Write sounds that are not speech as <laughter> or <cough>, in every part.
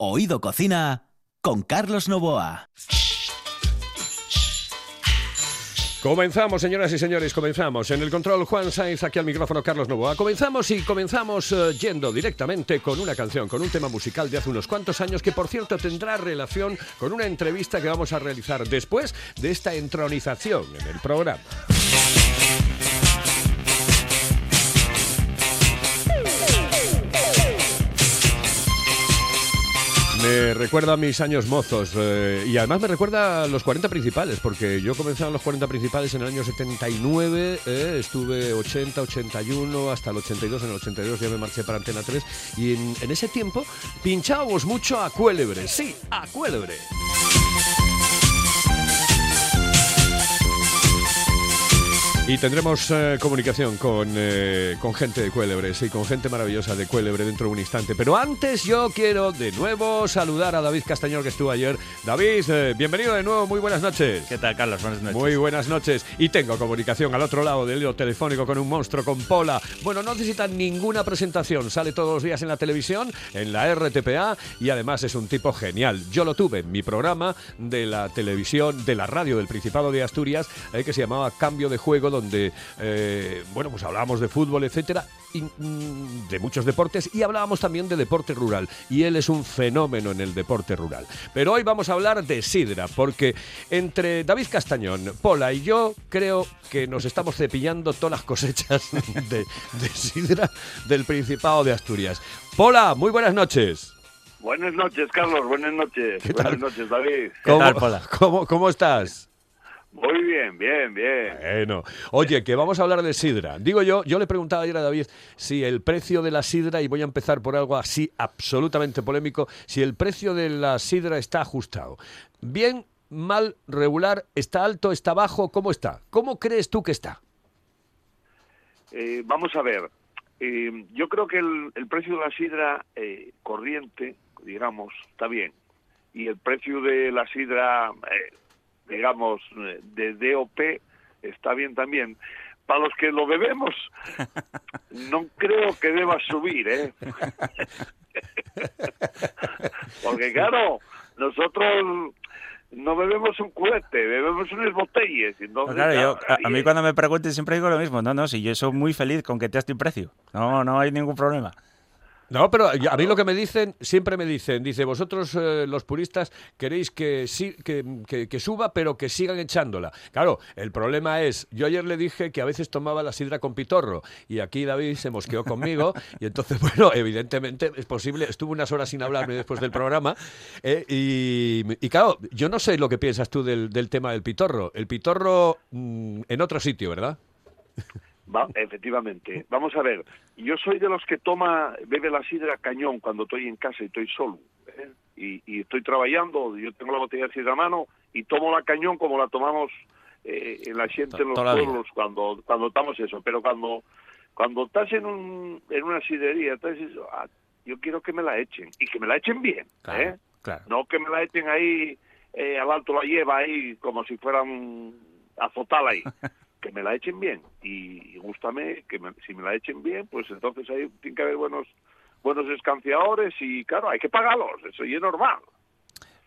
Oído Cocina con Carlos Novoa. Comenzamos, señoras y señores, comenzamos. En el control Juan Sainz, aquí al micrófono Carlos Novoa. Comenzamos y comenzamos eh, yendo directamente con una canción, con un tema musical de hace unos cuantos años que, por cierto, tendrá relación con una entrevista que vamos a realizar después de esta entronización en el programa. Me recuerda a mis años mozos eh, y además me recuerda a los 40 principales, porque yo comencé en los 40 principales en el año 79, eh, estuve 80, 81, hasta el 82, en el 82 ya me marché para Antena 3 y en, en ese tiempo pinchábamos mucho a Cuélebre, sí, a Cuélebre. Y tendremos eh, comunicación con, eh, con gente de Cuélebre, sí, con gente maravillosa de Cuélebre dentro de un instante. Pero antes yo quiero de nuevo saludar a David Castañón que estuvo ayer. David, eh, bienvenido de nuevo, muy buenas noches. ¿Qué tal, Carlos? Buenas noches. Muy buenas noches. Y tengo comunicación al otro lado del hilo telefónico con un monstruo, con Pola. Bueno, no necesita ninguna presentación, sale todos los días en la televisión, en la RTPA y además es un tipo genial. Yo lo tuve en mi programa de la televisión, de la radio del Principado de Asturias, que se llamaba Cambio de Juego, donde, eh, bueno, pues hablábamos de fútbol, etcétera, y, mm, de muchos deportes, y hablábamos también de deporte rural. Y él es un fenómeno en el deporte rural. Pero hoy vamos a hablar de sidra, porque entre David Castañón, Pola y yo creo que nos estamos cepillando todas las cosechas <laughs> de, de sidra del Principado de Asturias. Pola, muy buenas noches. Buenas noches, Carlos. Buenas noches. Buenas noches, David. ¿Qué tal, Pola? ¿Cómo, cómo estás? Muy bien, bien, bien. Bueno, oye, que vamos a hablar de sidra. Digo yo, yo le preguntaba ayer a David si el precio de la sidra, y voy a empezar por algo así absolutamente polémico, si el precio de la sidra está ajustado. Bien, mal, regular, está alto, está bajo, ¿cómo está? ¿Cómo crees tú que está? Eh, vamos a ver. Eh, yo creo que el, el precio de la sidra eh, corriente, digamos, está bien. Y el precio de la sidra, eh, digamos, eh, de DOP está bien también. Para los que lo bebemos, <laughs> no creo que deba subir, ¿eh? <laughs> Porque claro, nosotros no bebemos un cohete, bebemos unas botellas. Entonces, Claro, yo, a, a mí cuando me pregunten siempre digo lo mismo. No, no, si yo soy muy feliz con que te este precio. No, no hay ningún problema. No, pero a mí lo que me dicen, siempre me dicen, dice, vosotros eh, los puristas queréis que, sí, que, que- que suba, pero que sigan echándola. Claro, el problema es, yo ayer le dije que a veces tomaba la sidra con pitorro, y aquí David se mosqueó conmigo, y entonces, <laughs> bueno, evidentemente es posible, estuve unas horas sin hablarme después del programa, eh, y, y claro, yo no sé lo que piensas tú del, del tema del pitorro. El pitorro mm, en otro sitio, ¿verdad? Va, efectivamente. Vamos a ver, yo soy de los que toma, bebe la sidra cañón cuando estoy en casa y estoy solo. ¿eh? Y, y estoy trabajando, yo tengo la botella de sidra a mano y tomo la cañón como la tomamos eh, en la gente en los pueblos cuando cuando estamos eso. Pero cuando cuando estás en, un, en una sidrería, entonces ah, yo quiero que me la echen y que me la echen bien. Claro, ¿eh? claro. No que me la echen ahí, eh, al alto la lleva ahí, como si fueran azotal ahí. <laughs> que me la echen bien. Y, y gústame que me- si me la echen bien, pues entonces ahí tiene que haber buenos buenos escanciadores y claro, hay que pagarlos, eso y es normal.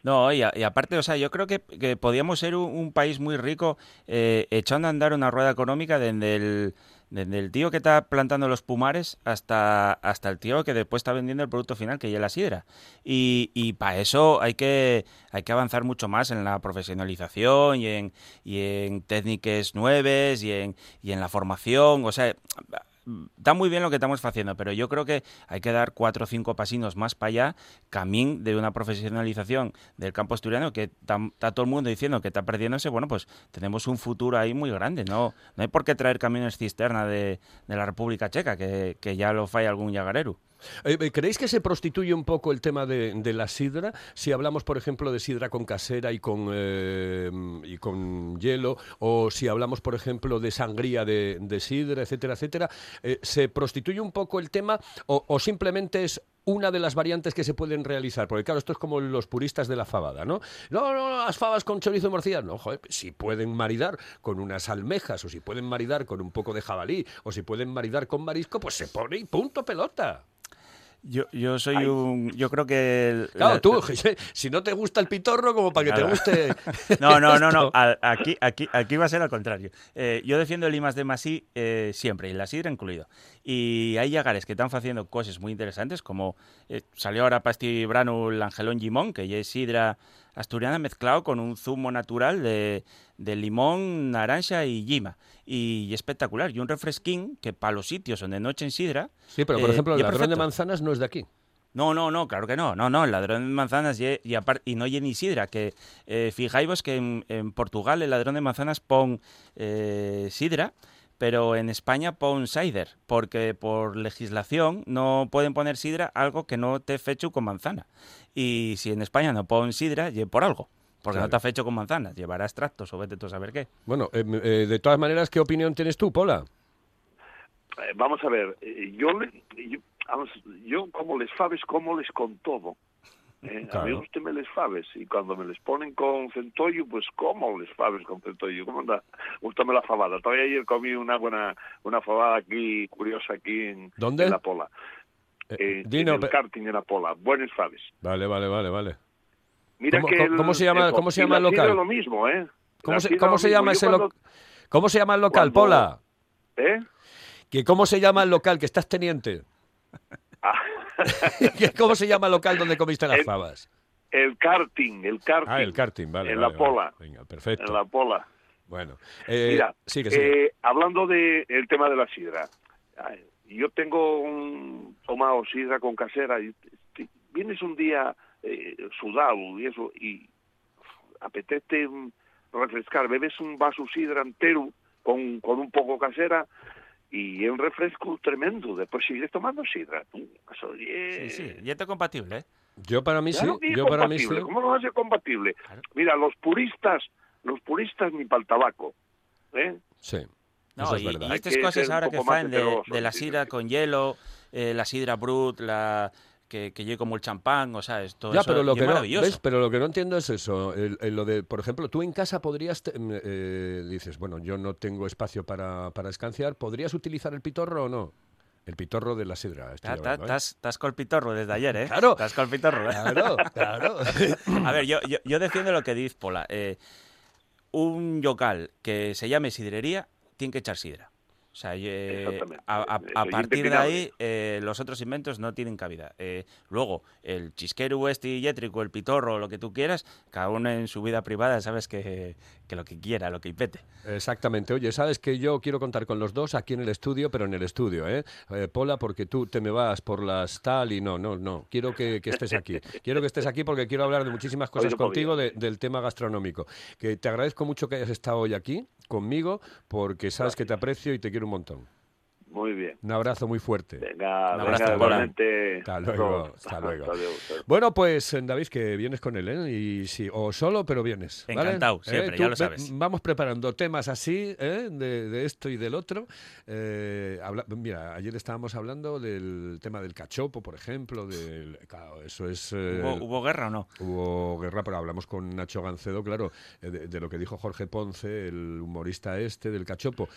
No, y, y aparte, o sea, yo creo que, que podíamos ser un, un país muy rico eh, echando a andar una rueda económica desde el, desde el tío que está plantando los pumares hasta, hasta el tío que después está vendiendo el producto final, que ya es la sidra. Y, y para eso hay que, hay que avanzar mucho más en la profesionalización y en, y en técnicas nuevas y en, y en la formación. O sea, está muy bien lo que estamos haciendo, pero yo creo que hay que dar cuatro o cinco pasinos más para allá, camín de una profesionalización del campo asturiano que está todo el mundo diciendo que está perdiéndose. Bueno, pues tenemos un futuro ahí muy grande. No, no hay por qué traer camiones cisterna de, de la República Checa, que, que ya lo falla algún llagarero. Eh, eh, ¿Creéis que se prostituye un poco el tema de, la sidra? Si hablamos, por ejemplo, de sidra con casera y con, eh, y con hielo, o si hablamos, por ejemplo, de sangría de, sidra, etcétera, etcétera, ¿se prostituye un poco el tema o, simplemente es una de las variantes que se pueden realizar? Porque claro, esto es como los puristas de la fabada, ¿no? No, no, las fabas con chorizo y no, joder, si pueden maridar con unas almejas, o si pueden maridar con un poco de jabalí, o si pueden maridar con marisco, pues se pone y punto pelota. Yo, yo soy un. Yo creo que. Claro, tú, <laughs> si no te gusta el pitorro, como para que te guste. <laughs> No, no, no, no. Aquí, aquí, aquí va a ser al contrario. Eh, yo defiendo el Limas de Masí eh, siempre, y la sidra incluido. Y hay yagares que están haciendo cosas muy interesantes, como eh, salió ahora Pasti Brano el Angelón Gimón, que ya es sidra asturiana mezclado con un zumo natural de, de limón, naranja y lima. Y, espectacular. Y un refresquín que para los sitios donde no echen sidra. Sí, pero por eh, ejemplo, el y ladrón de manzanas no es de aquí. No, no, no, claro que no. No, no, el ladrón de manzanas y, y, y no hay ni sidra. Que eh, fijáis que en, en Portugal el ladrón de manzanas pon eh, sidra, pero en España pon cider, porque por legislación no pueden poner sidra algo que no te fecho con manzana. Y si en España no pon sidra, lle por algo. Porque Claro. no te ha fecho con manzanas, llevará extractos o vete tú a saber qué. Bueno, eh, eh, de todas maneras, ¿qué opinión tienes tú, Pola? Eh, vamos a ver, eh, yo, le, yo, vamos, yo como les faves, como les con todo. Eh, A mí Claro. me les faves y cuando me les ponen con centollo, pues como les faves con centollo. ¿Cómo anda? Gústame la fabada. Todavía ayer comí una buena una fabada aquí, curiosa aquí en, ¿Dónde? en La Pola. Eh, Eh, Dino, en el karting en La Pola. Buenos faves. Vale, vale, vale, vale. Mira ¿Cómo- que cómo- cómo se llama- eso, cómo se llama el local? lo mismo, ¿eh? ¿Cómo se, cómo se llama ese cuando- lo- ¿Cómo se llama el local, cuando- Pola? ¿Eh? ¿Que ¿Cómo se llama el local que estás teniente? Ah, ¿Que <laughs> ¿Cómo se llama el local donde comiste las El- fabas? el karting, el karting. Ah, el karting, vale. En vale, La vale. Pola. Venga, perfecto. En La Pola. Bueno, eh, Mira, sigue, sigue. eh, hablando del tema de la sidra, yo tengo un tomado sidra con casera y te- vienes un día eh, sudado y eso y apetece refrescar, bebes un vaso sidra entero con, con un poco casera y es un refresco tremendo, después sigues tomando sidra. tú, Eso, Sí, eh, sí, y esto es compatible, ¿eh? Yo para mí Claro sí, que es yo para mí sí. ¿Cómo no va a ser compatible? Claro. Mira, los puristas, los puristas ni para el tabaco. ¿eh? Sí, No, eso es y, verdad. y estas cosas ahora que faen de, de la sí, sidra sí. con hielo, eh, la sidra brut, la que, que lleve como el champán, o sea, esto Ya, eso pero lo y es no, maravilloso. ¿ves? Pero lo que no entiendo es eso, el- el lo de, por ejemplo, tú en casa podrías, mm, eh, dices, bueno, yo no tengo espacio para, para escanciar, ¿podrías utilizar el pitorro o no? El pitorro de la sidra, ta- hablando, ¿eh? Estás estás con el pitorro desde ayer, ¿eh? Claro. Estás con el pitorro. Claro, claro. <laughs> A ver, yo, yo, yo defiendo lo que dice Pola. Eh, un local que se llame sidrería tiene que echar sidra. O sea, eh, a, a es partir de ahí eh, los otros inventos no tienen cabida. Eh, luego, el chisquero este y yétrico, el pitorro, lo que tú quieras, cada uno en su vida privada sabes que, que lo que quiera, lo que impete. Exactamente. Oye, sabes que yo quiero contar con los dos aquí en el estudio, pero en el estudio, ¿eh? Eh, Pola, porque tú te me vas por las tal y no, no, no. Quiero que, que estés aquí. <laughs> Quiero que estés aquí porque quiero hablar de muchísimas cosas contigo de- del tema gastronómico. Que te agradezco mucho que hayas estado hoy aquí conmigo porque sabes que te aprecio y te quiero un montón. Muy bien. Un abrazo muy fuerte. Venga, Un abrazo, venga, igualmente. Hasta luego, hasta luego. Hasta luego, hasta luego. Bueno, pues eh, David, que vienes con él, ¿eh? Y sí, o solo, pero vienes. ¿vale? Encantado, siempre, ya tú lo sabes. vamos preparando temas así, ¿eh? de, de esto y del otro. Eh, habla- mira, ayer estábamos hablando del tema del cachopo, por ejemplo. Del, claro, eso es. eh, ¿Hubo, hubo guerra o no? Hubo guerra, pero hablamos con Nacho Gancedo, claro, eh, de, de lo que dijo Jorge Ponce, el humorista este del cachopo.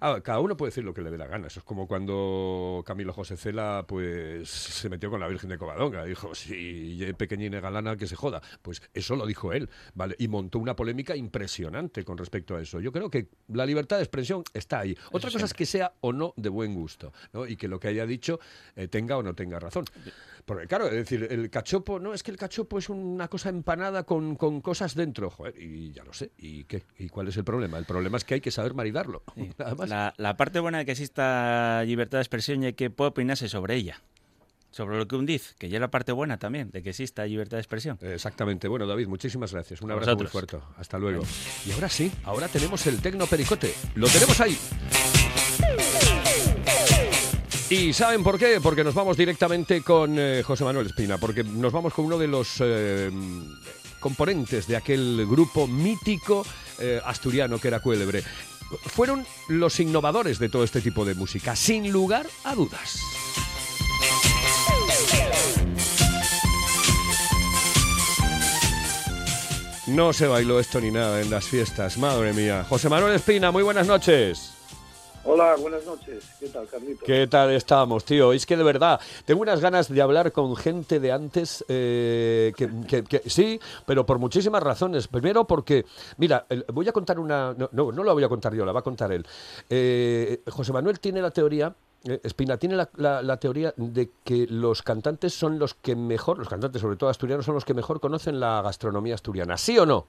Ah, cada uno puede decir lo que le dé la gana. Eso es como cuando Camilo José Cela pues, se metió con la Virgen de Covadonga. Dijo, si pequeñina galana, que se joda. Pues eso lo dijo él, ¿vale? Y montó una polémica impresionante con respecto a eso. Yo creo que la libertad de expresión está ahí. Otra cosa es que sea o no de buen gusto, ¿no? Y que lo que haya dicho eh, tenga o no tenga razón. Porque claro, es decir, el cachopo, no, es que el cachopo es una cosa empanada con, con cosas dentro, joder, y ya lo sé. ¿Y qué? ¿Y cuál es el problema? El problema es que hay que saber maridarlo. <laughs> Nada más. La, la parte buena de que exista libertad de expresión y que pueda opinarse sobre ella. Sobre lo que un dice, que ya es la parte buena también, de que exista libertad de expresión. Exactamente. Bueno, David, muchísimas gracias. Un abrazo muy fuerte. Hasta luego. Y ahora sí, ahora tenemos el Tecno Pericote. Lo tenemos ahí. ¿Y saben por qué? Porque nos vamos directamente con eh, José Manuel Espina, porque nos vamos con uno de los eh, componentes de aquel grupo mítico eh, asturiano que era Cuélebre. Fueron los innovadores de todo este tipo de música, sin lugar a dudas. No se bailó esto ni nada en las fiestas, madre mía. José Manuel Espina, muy buenas noches. Hola, buenas noches. ¿Qué tal, Carlito? ¿Qué tal estamos, tío? Es que de verdad, tengo unas ganas de hablar con gente de antes, eh, que, que- que- sí, pero por muchísimas razones. Primero porque, mira, voy a contar una... No, no, no la voy a contar yo, la va a contar él. Eh, José Manuel tiene la teoría... eh, Espina tiene la, la- la teoría de que los cantantes son los que mejor, los cantantes sobre todo asturianos, son los que mejor conocen la gastronomía asturiana. ¿Sí o no?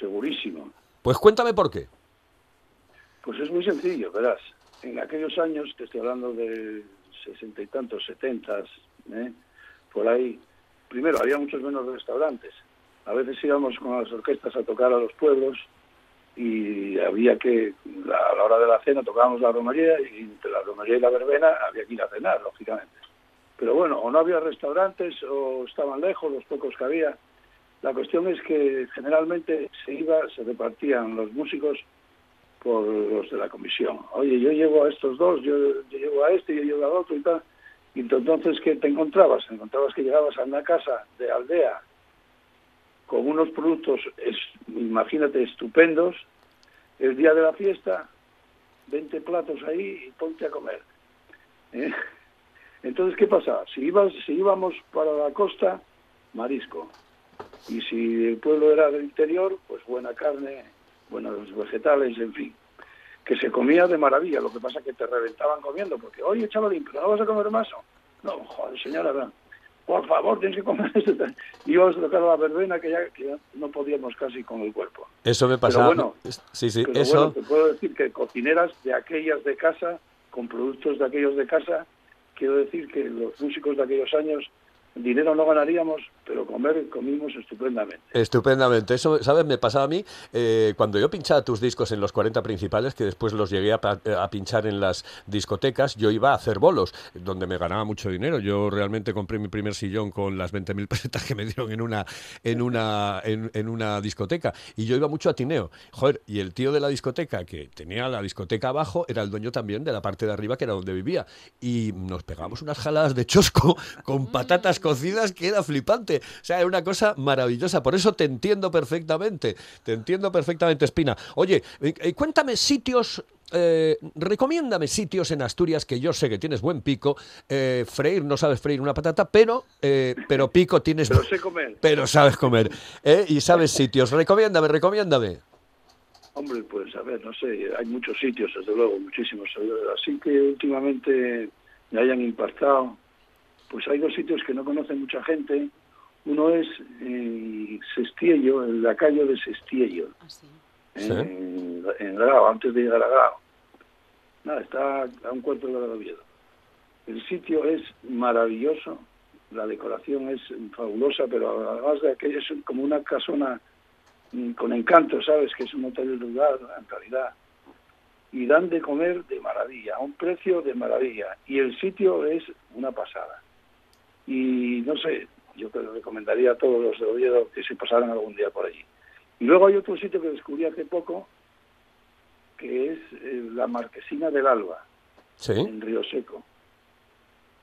Segurísimo. Pues cuéntame por qué. Pues es muy sencillo, verás. En aquellos años, te estoy hablando de sesenta y tantos, setentas, ¿eh? por ahí, primero había muchos menos restaurantes. A veces íbamos con las orquestas a tocar a los pueblos y había que, a la hora de la cena tocábamos la romería y entre la romería y la verbena había que ir a cenar, lógicamente. Pero bueno, o no había restaurantes o estaban lejos, los pocos que había. La cuestión es que generalmente se iba, se repartían los músicos por los de la comisión. Oye, yo llevo a estos dos, yo, llevo a este, yo llevo al otro y tal. Y entonces, ¿qué te encontrabas? Encontrabas que llegabas a una casa de aldea con unos productos, es, imagínate, estupendos. El día de la fiesta, 20 platos ahí y ponte a comer. ¿eh? Entonces, ¿qué pasaba? Si, ibas, si íbamos para la costa, marisco. Y si el pueblo era del interior, pues buena carne, buenos vegetales, en fin. Que se comía de maravilla, lo que pasa que te reventaban comiendo, porque, oye, chavalín, ¿pero no vas a comer más? No, joder, señora, ven, por favor, tienes que comer esto. A tocar la verbena que ya, que ya no podíamos casi con el cuerpo. Eso me pasa. bueno, sí, sí, Pero eso. bueno, te puedo decir que cocineras de aquellas de casa, con productos de aquellos de casa, quiero decir que los músicos de aquellos años, dinero no ganaríamos, pero comer comimos estupendamente. Estupendamente. Eso, ¿sabes? Me pasaba a mí eh, cuando yo pinchaba tus discos en los 40 principales, que después los llegué a, pa- a pinchar en las discotecas, yo iba a hacer bolos, donde me ganaba mucho dinero. Yo realmente compré mi primer sillón con las 20.000 <laughs> pesetas que me dieron en una, en, una, en, en una discoteca. Y yo iba mucho a Tineo. Joder, y el tío de la discoteca, que tenía la discoteca abajo, era el dueño también de la parte de arriba, que era donde vivía. Y nos pegábamos unas jaladas de chosco <laughs> con patatas cocidas que era flipante. O sea, era una cosa maravillosa. Por eso te entiendo perfectamente. Te entiendo perfectamente, Espina. Oye, eh, eh, cuéntame sitios. eh, recomiéndame sitios en Asturias que yo sé que tienes buen pico. Eh, freír, no sabes freír una patata, pero, eh, pero pico tienes. Pero sé comer. pero sabes comer. ¿eh? Y sabes sitios. Recomiéndame, recomiéndame. Hombre, pues a ver, no sé, hay muchos sitios, desde luego, muchísimos. Así que últimamente me hayan impactado. Pues hay dos sitios que no conoce mucha gente. Uno es en Sestiello, el lacayo de Sestiello, Sí. en, antes de llegar a Grao. Nada, está a un cuarto de de Oviedo. El sitio es maravilloso, la decoración es fabulosa, pero además de aquello es como una casona mm, con encanto, ¿sabes? Que es un hotel rural, en realidad. Y dan de comer de maravilla, a un precio de maravilla. Y el sitio es una pasada. Y no sé, yo te lo recomendaría a todos los de Oviedo que se pasaran algún día por allí. Y luego hay otro sitio que descubrí hace poco, que es eh, la Marquesina del Alba, Sí. en Río Seco.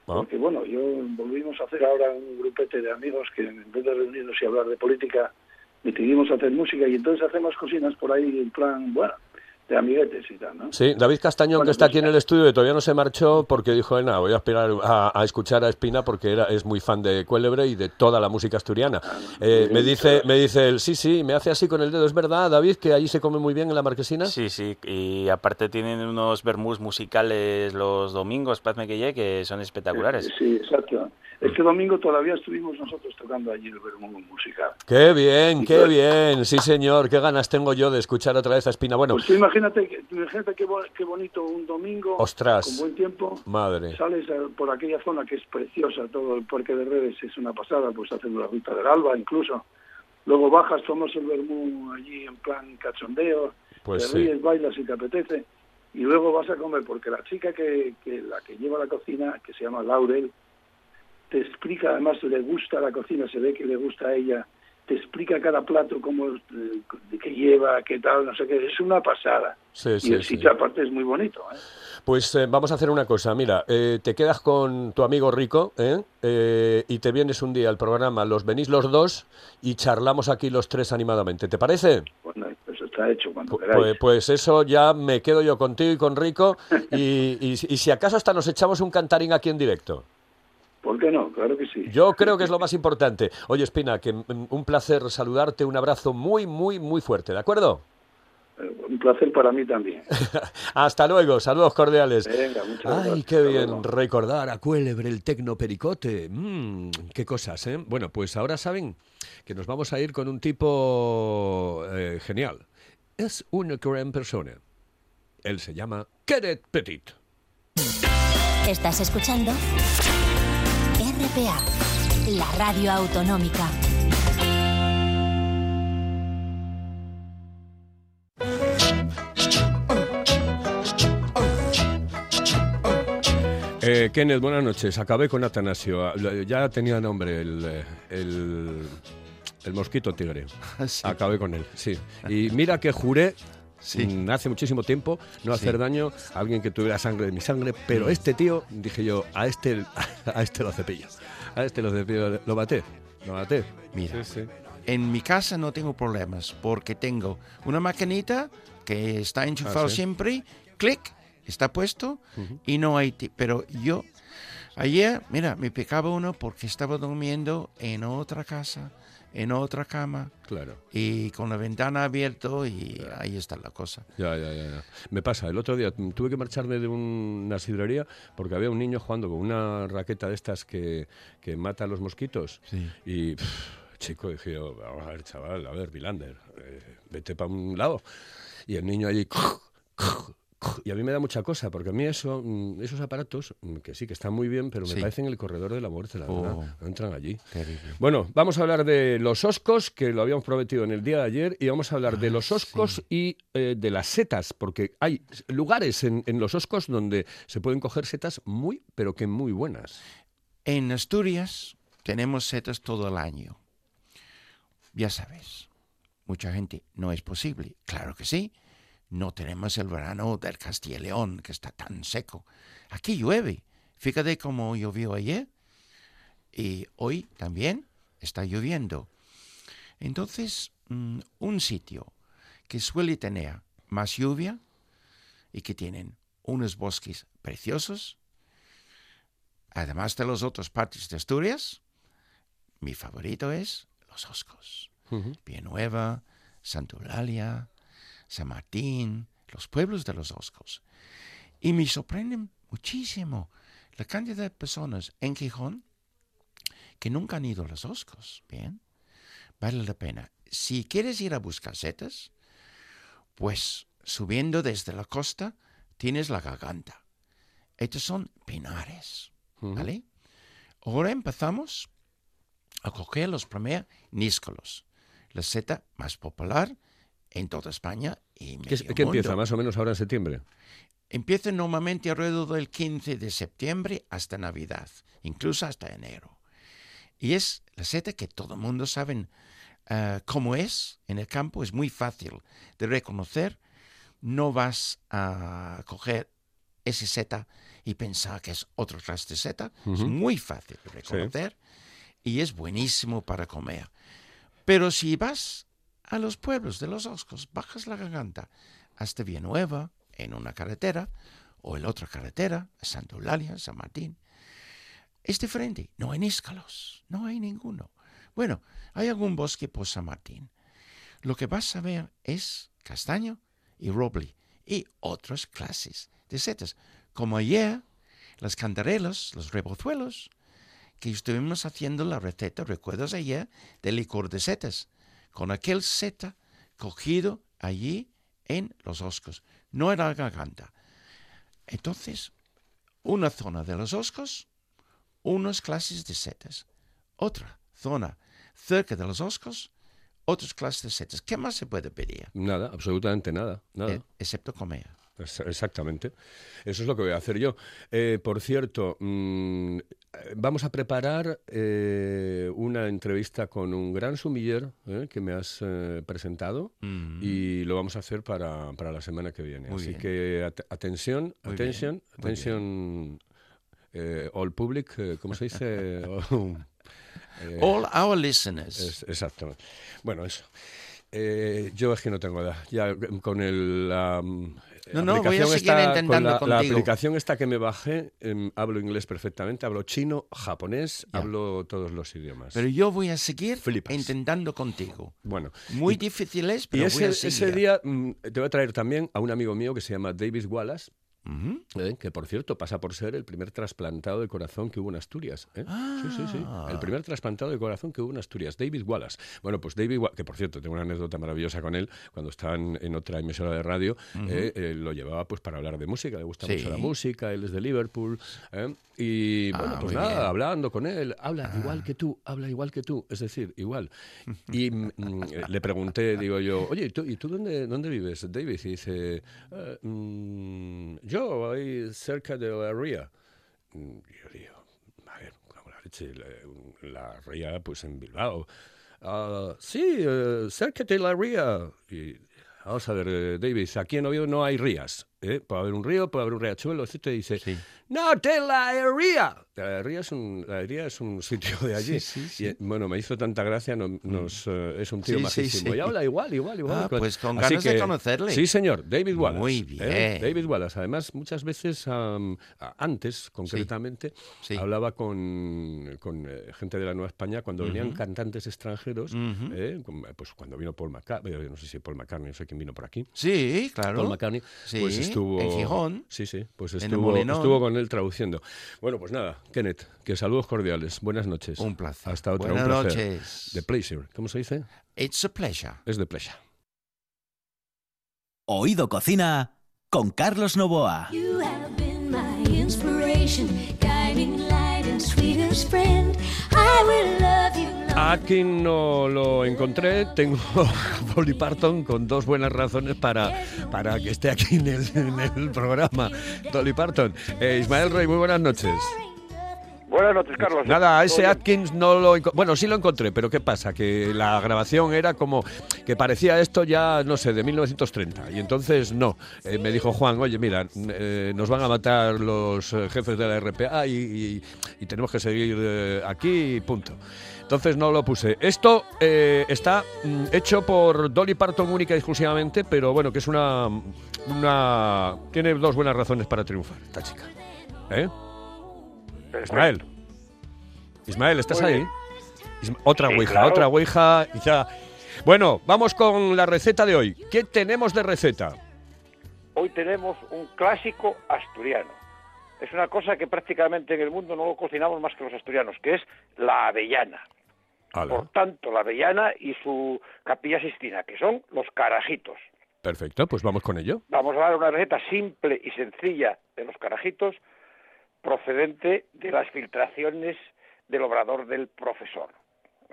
Ah. Porque bueno, yo volvimos a hacer ahora un grupete de amigos que en vez de reunirnos y hablar de política, decidimos hacer música y entonces hacemos cocinas por ahí en plan, bueno, de amiguetes y tal, ¿no? Sí, David Castañón, Bueno, que está pues, aquí en el estudio, que todavía no se marchó porque dijo, nada, voy a esperar a, a escuchar a Espina porque era, es muy fan de Cuélebre y de toda la música asturiana. Eh, me dice me dice él, sí, sí, me hace así con el dedo, ¿es verdad, David, que allí se come muy bien en la Marquesina? Sí, sí, y aparte tienen unos vermús musicales los domingos, Pazme que llegue, que son espectaculares. Sí, exacto. Este domingo todavía estuvimos nosotros tocando allí el vermú musical. Qué bien, Y qué pues- bien, sí señor, qué ganas tengo yo de escuchar otra vez a Espina. Bueno, Pues tú imagínate, imagínate qué, bo- qué bonito un domingo Ostras. con buen tiempo. madre. Sales a- por aquella zona que es preciosa, todo el Parque de Redes es una pasada, pues haciendo la ruta del Alba incluso. Luego bajas, tomas el vermú allí en plan cachondeo, Pues te sí. ríes, bailas si te apetece, y luego vas a comer, porque la chica que, que la que lleva la cocina, que se llama Laurel, te explica, además le gusta la cocina, se ve que le gusta a ella, te explica cada plato, cómo, eh, qué lleva, qué tal, no sé qué, es una pasada. Sí, y sí, el sí. sitio aparte es muy bonito. ¿eh? Pues eh, vamos a hacer una cosa, mira, eh, te quedas con tu amigo Rico ¿eh? Eh, y te vienes un día al programa, los venís los dos y charlamos aquí los tres animadamente, ¿te parece? Bueno, eso está hecho cuando queráis. Pues, pues eso ya me quedo yo contigo y con Rico y, y- y si acaso hasta nos echamos un cantarín aquí en directo. ¿Por qué no? Claro que sí. Yo creo que es lo más importante. Oye, Espina, que mm, un placer saludarte, un abrazo muy, muy, muy fuerte, ¿de acuerdo? Eh, Un placer para mí también. <laughs> Hasta luego, saludos cordiales. Venga, muchas Ay, gracias. qué Hasta bien luego. recordar a Cuélebre el tecnopericote. Mm, qué cosas, ¿eh? Bueno, pues ahora saben que nos vamos a ir con un tipo eh, genial. Es una gran persona. Él se llama Kenneth Petit. Estás escuchando RPA, la radio autonómica. Eh, Kenneth, buenas noches. Acabé con Atanasio. Ya tenía nombre el, el, el mosquito tigre. <laughs> Sí. Acabé con él, sí. Y mira que juré Sí. mm, hace muchísimo tiempo no Sí. hacer daño a alguien que tuviera sangre de mi sangre, pero este tío, dije yo, a este, <laughs> a este lo cepillo. A este lo cepillo, lo maté. Lo maté. Mira. Sí. En mi casa no tengo problemas porque tengo una maquinita que está enchufado Ah, siempre, clic, está puesto y no hay... Pero yo, ayer, mira, me picaba uno porque estaba durmiendo en otra casa, en otra cama Claro. y con la ventana abierta y ahí está la cosa. Ya, ya, ya, ya. Me pasa, el otro día tuve que marcharme de un- una sidrería porque había un niño jugando con una raqueta de estas que, que mata a los mosquitos. Sí. Y, pff, chico, dije yo, vamos a ver, chaval, a ver, Vilander, eh, vete para un lado. Y el niño allí... <laughs> <laughs> Y a mí me da mucha cosa, porque a mí eso, mm, esos aparatos, mm, que sí, que están muy bien, pero me Sí. parecen el corredor de la muerte, la Oh. verdad. No entran allí. Terrible. Bueno, vamos a hablar de los oscos, que lo habíamos prometido en el día de ayer, y vamos a hablar de los oscos y eh, de las setas, porque hay lugares en, en los oscos donde se pueden coger setas muy, pero que muy buenas. En Asturias tenemos setas todo el año. Ya sabes, mucha gente, no es posible. Claro que sí. No tenemos el verano del Castilla y León, que está tan seco. Aquí llueve. Fíjate cómo llovió ayer. Y hoy también está lloviendo. Entonces, mm, un sitio que suele tener más lluvia y que tienen unos bosques preciosos, además de las otras partes de Asturias, mi favorito es Los Oscos. Villanueva, Santa Eulalia, San Martín, los pueblos de los Oscos. Y me sorprenden muchísimo la cantidad de personas en Gijón que nunca han ido a los Oscos. Bien, vale la pena. Si quieres ir a buscar setas, pues subiendo desde la costa tienes la garganta. Estos son pinares, ¿vale? Ahora empezamos a coger los primeros níscolos, la seta más popular en toda España y ¿Qué, medio qué empieza mundo. más o menos ahora en septiembre? Empieza normalmente alrededor del 15 de septiembre hasta Navidad, incluso hasta enero. Y es la seta que todo el mundo sabe eh, cómo es en el campo, es muy fácil de reconocer. No vas a coger ese seta y pensar que es otro de seta. Es muy fácil de reconocer y es buenísimo para comer. Pero si vas a los pueblos de los Oscos, bajas la garganta hasta Villanueva, en una carretera, o en otra carretera, Santa Eulalia, San Martín, es diferente. No hay níscalos, no hay ninguno. Bueno, hay algún bosque por San Martín. Lo que vas a ver es castaño y roble y otras clases de setas. Como ayer, las cantarelas, los rebozuelos, que estuvimos haciendo la receta, recuerdas ayer, de licor de setas, con aquel seta cogido allí en los oscos. No era la garganta. Entonces, una zona de los oscos, unas clases de setas. Otra zona cerca de los oscos, otras clases de setas. ¿Qué más se puede pedir? Nada, absolutamente nada. nada. Eh, excepto comer. Exactamente. Eso es lo que voy a hacer yo. Eh, por cierto, mm, vamos a preparar eh, una entrevista con un gran sumiller eh, que me has eh, presentado y lo vamos a hacer para, para la semana que viene. Muy Así bien. que at- atención, Muy atención, bien, atención, all public, ¿cómo se dice? <laughs> All our listeners. es- exactamente. Bueno, eso. Yo es que no tengo edad. Ya con el, mm, No, no, voy a seguir esta- intentando con la, la contigo. aplicación esta que me bajé, em, hablo inglés perfectamente, hablo chino, japonés, Ya. hablo todos los idiomas. Pero yo voy a seguir Flipas. intentando contigo. bueno, Muy difícil es, y pero ese, voy a ese seguir. día mm, te voy a traer también a un amigo mío que se llama David Wallace, ¿eh? que por cierto pasa por ser el primer trasplantado de corazón que hubo en Asturias. ¿eh? Sí, sí, sí. Ah. El primer trasplantado de corazón que hubo en Asturias, David Wallace. Bueno, pues David Wallace, que por cierto tengo una anécdota maravillosa con él, cuando estaban en otra emisora de radio, eh, eh, lo llevaba pues para hablar de música, le gusta Sí. mucho la música, él es de Liverpool. Y Ah, bueno, pues nada, bien. hablando con él, habla igual que tú, habla igual que tú, es decir, igual. <laughs> Y mm, mm, le pregunté, digo yo, oye, ¿y tú, y tú dónde, dónde vives, David? Y dice, "Eh, mm, yo ahí cerca de la ría. Mm, Yo digo, a ver, la la, la ría, pues en Bilbao. "Ah, sí, eh, cerca de la ría. Y, vamos a ver, eh, David, aquí en Oviedo no hay rías. ¿Eh? Puede haber un río, puede haber un riachuelo, etc. Y dice, Sí. no, de la ría. La ría es un, la ría es un <laughs> sitio de allí. Sí, sí. Y, bueno, me hizo tanta gracia, no- nos, eh, es un tío majísimo. Y habla igual, igual, igual. Ah, pues con Así ganas de que- conocerle. Sí, señor, David Wallace. Muy ¿eh? bien. David Wallace. Además, muchas veces, antes, concretamente, hablaba con, con, eh, gente de la Nueva España cuando venían cantantes extranjeros. Pues cuando vino Paul McCartney, no sé si Paul McCartney, no sé quién vino por aquí. Sí, claro. Paul McCartney, Sí, pues estuvo en Gijón. Sí, sí, pues En el estuvo, estuvo con él traduciendo. Bueno, pues nada, Kenneth, que saludos cordiales. Buenas noches. Un placer. Hasta otra. Buenas un placer. noches. The pleasure. ¿Cómo se dice? It's a pleasure. Es de pleasure. Oído Cocina con Carlos Novoa. You have been my inspiration, guiding light and sweetest friend. I will love you. Long Aquí no lo encontré. Tengo a Dolly Parton con dos buenas razones para, para que esté aquí en el, en el programa. Dolly Parton. Eh, Ismael Rey, muy buenas noches. Buenas noches, Carlos. Nada, a ese Atkins no lo Bueno, sí lo encontré, pero ¿qué pasa? Que la grabación era como que parecía esto ya, no sé, de 1930. Y entonces no. Eh, me dijo Juan, oye, mira, eh, nos van a matar los eh, jefes de la RPA y, y- y tenemos que seguir eh, aquí y punto. Entonces no lo puse. Esto está mm, hecho por Dolly Parton única y exclusivamente, pero bueno, que es una, una... Tiene dos buenas razones para triunfar, esta chica. ¿Eh? Ismael. Ismael, ¿estás ahí? Isma- otra Sí, ouija, claro. otra ouija ya. Bueno, vamos con la receta de hoy. ¿Qué tenemos de receta? hoy tenemos un clásico asturiano. Es una cosa que prácticamente en el mundo no lo cocinamos más que los asturianos, que es la avellana. Por tanto, la avellana y su capilla sistina, que son los carajitos. perfecto, pues vamos con ello. Vamos a dar una receta simple y sencilla de los carajitos, procedente de las filtraciones del obrador del profesor.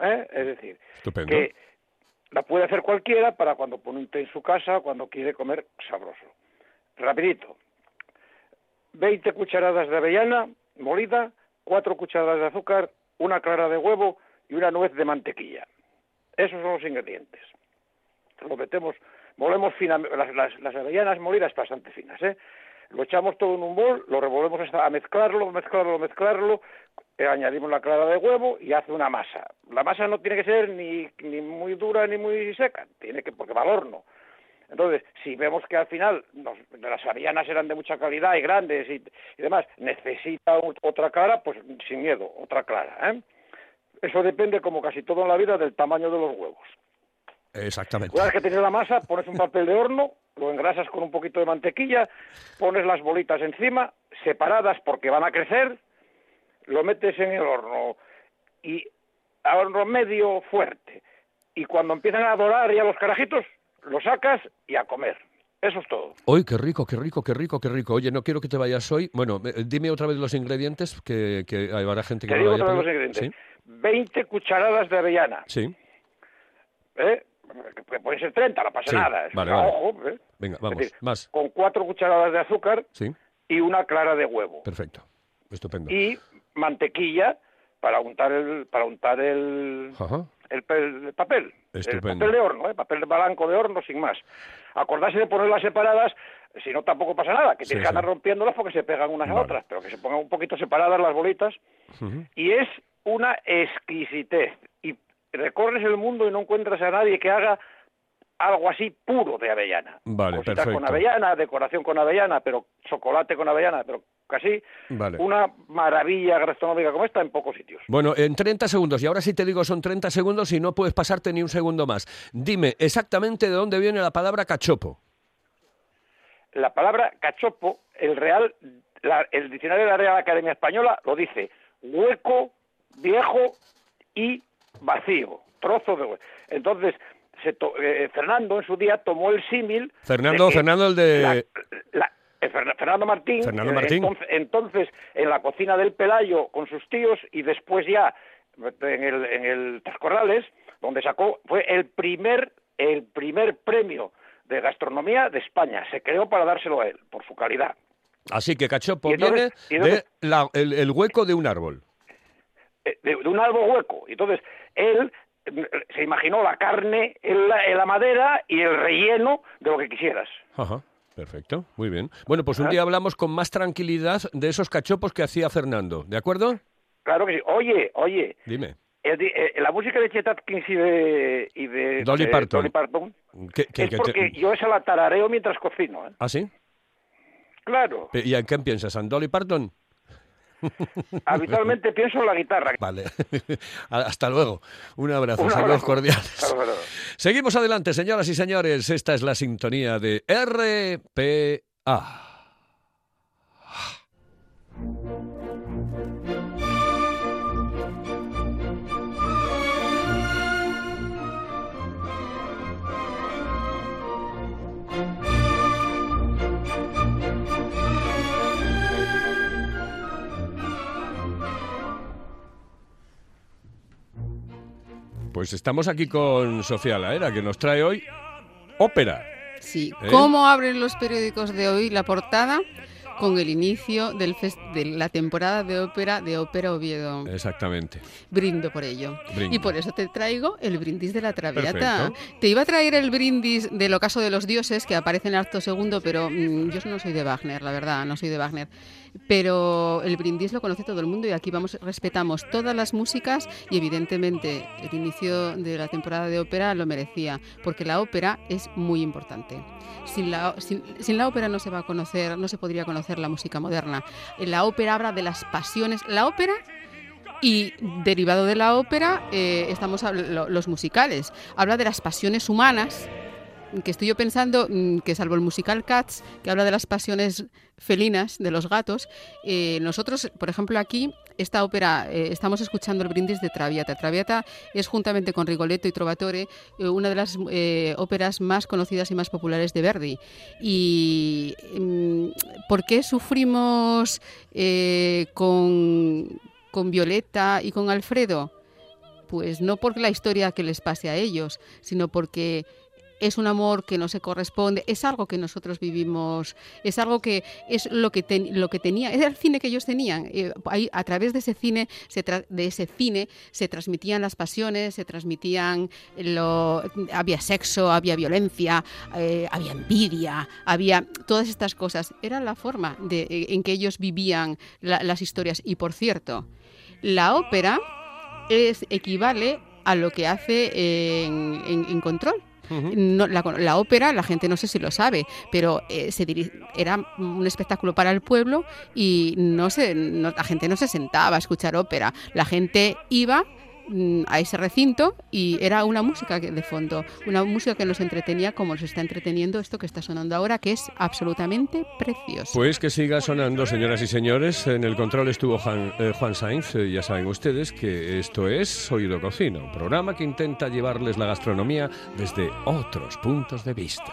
¿Eh? Es decir, Estupendo. que la puede hacer cualquiera para cuando pone un té en su casa, cuando quiere comer sabroso. Rapidito. 20 cucharadas de avellana molida, 4 cucharadas de azúcar, una clara de huevo y una nuez de mantequilla. Esos son los ingredientes. Lo metemos, molemos finamente, las, las, las avellanas molidas bastante finas, ¿eh? Lo echamos todo en un bol, lo revolvemos a mezclarlo, mezclarlo, mezclarlo, eh, añadimos la clara de huevo y hace una masa. La masa no tiene que ser ni, muy dura ni muy seca, tiene que porque va al horno. Entonces, si vemos que al final las avellanas eran de mucha calidad y grandes y, demás, necesita otra clara, pues sin miedo, otra clara. ¿eh? Eso depende, como casi todo en la vida, del tamaño de los huevos. Exactamente. Una vez que tienes la masa, pones un papel de horno, lo engrasas con un poquito de mantequilla, pones las bolitas encima, separadas porque van a crecer, lo metes en el horno y a horno medio fuerte. Y cuando empiezan a dorar ya los carajitos, lo sacas y a comer. Eso es todo. Uy, qué rico, qué rico, qué rico, qué rico. Oye, no quiero que te vayas hoy. Bueno, eh, dime otra vez los ingredientes, que, que habrá gente que Te no lo digo haya todos los ingredientes. 20 cucharadas de avellana, Sí, sí. ¿eh? Que puede ser 30, no pasa Sí, nada. vale, vale. ojo, ¿eh? Venga, vamos, decir, más. Con 4 cucharadas de azúcar Sí, y una clara de huevo. perfecto. Estupendo. y mantequilla para untar el para untar el, Ajá. el, el papel Estupendo. el papel de horno ¿eh? papel blanco de horno sin más acordarse de ponerlas separadas si no tampoco pasa nada que Sí, tienes que andar sí. rompiéndolas porque se pegan unas Vale. a otras pero que se pongan un poquito separadas las bolitas Ujú. y es una exquisitez y recorres el mundo y no encuentras a nadie que haga algo así puro de avellana. Vale, Cositas con avellana, decoración con avellana, pero chocolate con avellana, pero casi Vale. una maravilla gastronómica como esta en pocos sitios. Bueno, en 30 segundos, y ahora sí te digo son 30 segundos y no puedes pasarte ni un segundo más. Dime exactamente de dónde viene la palabra cachopo. La palabra cachopo, el real, la- el diccionario de la Real Academia Española lo dice hueco, viejo y vacío, trozo de hueco. Entonces, se to- eh, Fernando en su día tomó el símil. Fernando, de Fernando el de... la- la- eh, Fer- Fernando Martín, Fernando eh, Martín. Entonces, entonces, en la cocina del Pelayo con sus tíos y después ya en el, en el Trascorrales, donde sacó, fue el primer, el primer premio de gastronomía de España. Se creó para dárselo a él, por su calidad. Así que cachopo entonces- viene entonces- de la- el, el hueco de un árbol. Eh, De, de un árbol hueco. Entonces, él eh, se imaginó la carne en la, en la madera y el relleno de lo que quisieras. Ajá, perfecto, muy bien. Bueno, pues un Ah. día hablamos con más tranquilidad de esos cachopos que hacía Fernando, ¿de acuerdo? Claro que sí. Oye, oye, Dime. el di- eh, la música de Chet Atkins y de, y de Dolly Parton. Dolly Parton ¿Qué- qué- es porque yo esa la tarareo mientras cocino. ¿eh? ¿Ah, sí? Claro. ¿Y en qué piensas? ¿En Dolly Parton? <laughs> Habitualmente pienso en la guitarra. Vale. <laughs> Hasta luego. Un abrazo. Un Saludos abrazo. cordiales. Hasta luego. Seguimos adelante, señoras y señores. Esta es la sintonía de RPA. Pues estamos aquí con Sofía Laera, que nos trae hoy ópera. Sí. ¿Eh? ¿Cómo abren los periódicos de hoy la portada? Con el inicio del de la temporada de ópera de Ópera Oviedo. Exactamente. Brindo por ello. Brindo. Y por eso te traigo el brindis de la Traviata. Perfecto. Te iba a traer el brindis del ocaso de los dioses, que aparece en el acto segundo, pero mm, yo no soy de Wagner, la verdad, no soy de Wagner. Pero el brindis lo conoce todo el mundo y aquí vamos, respetamos todas las músicas y evidentemente el inicio de la temporada de ópera lo merecía, porque la ópera es muy importante. Sin la, sin, sin la ópera no se va a conocer, no se podría conocer la música moderna. La ópera habla de las pasiones. La ópera y derivado de la ópera, eh, estamos los musicales. Habla de las pasiones humanas, que estoy yo pensando mm, que salvo el musical Cats, que habla de las pasiones felinas de los gatos, eh, nosotros, por ejemplo, aquí, esta ópera, eh, estamos escuchando el brindis de Traviata. Traviata es, juntamente con Rigoletto y Trovatore, eh, una de las eh, óperas más conocidas y más populares de Verdi. ¿Y mm, por qué sufrimos con, con Violeta y con Alfredo? Pues no por la historia que les pase a ellos, sino porque es un amor que no se corresponde, es algo que nosotros vivimos, es algo que es lo que, ten- lo que tenía, era el cine que ellos tenían. Eh, ahí, a través de ese cine, se tra- de ese cine, se transmitían las pasiones, se transmitían lo, había sexo, había violencia, eh, había envidia, había todas estas cosas. Era la forma de, eh, en que ellos vivían la- las historias. Y por cierto, la ópera es equivale a lo que hace en, en- en control. No, la, la ópera, la gente no sé si lo sabe, pero eh, se era un espectáculo para el pueblo y no se, la gente no se sentaba a escuchar ópera. La gente iba a ese recinto y era una música que- de fondo, una música que nos entretenía como nos está entreteniendo esto que está sonando ahora, que es absolutamente precioso. Pues que siga sonando, señoras y señores. En el control estuvo Juan, eh, Juan Sainz. Eh, ya saben ustedes que esto es Oído Cocina, un programa que intenta llevarles la gastronomía desde otros puntos de vista.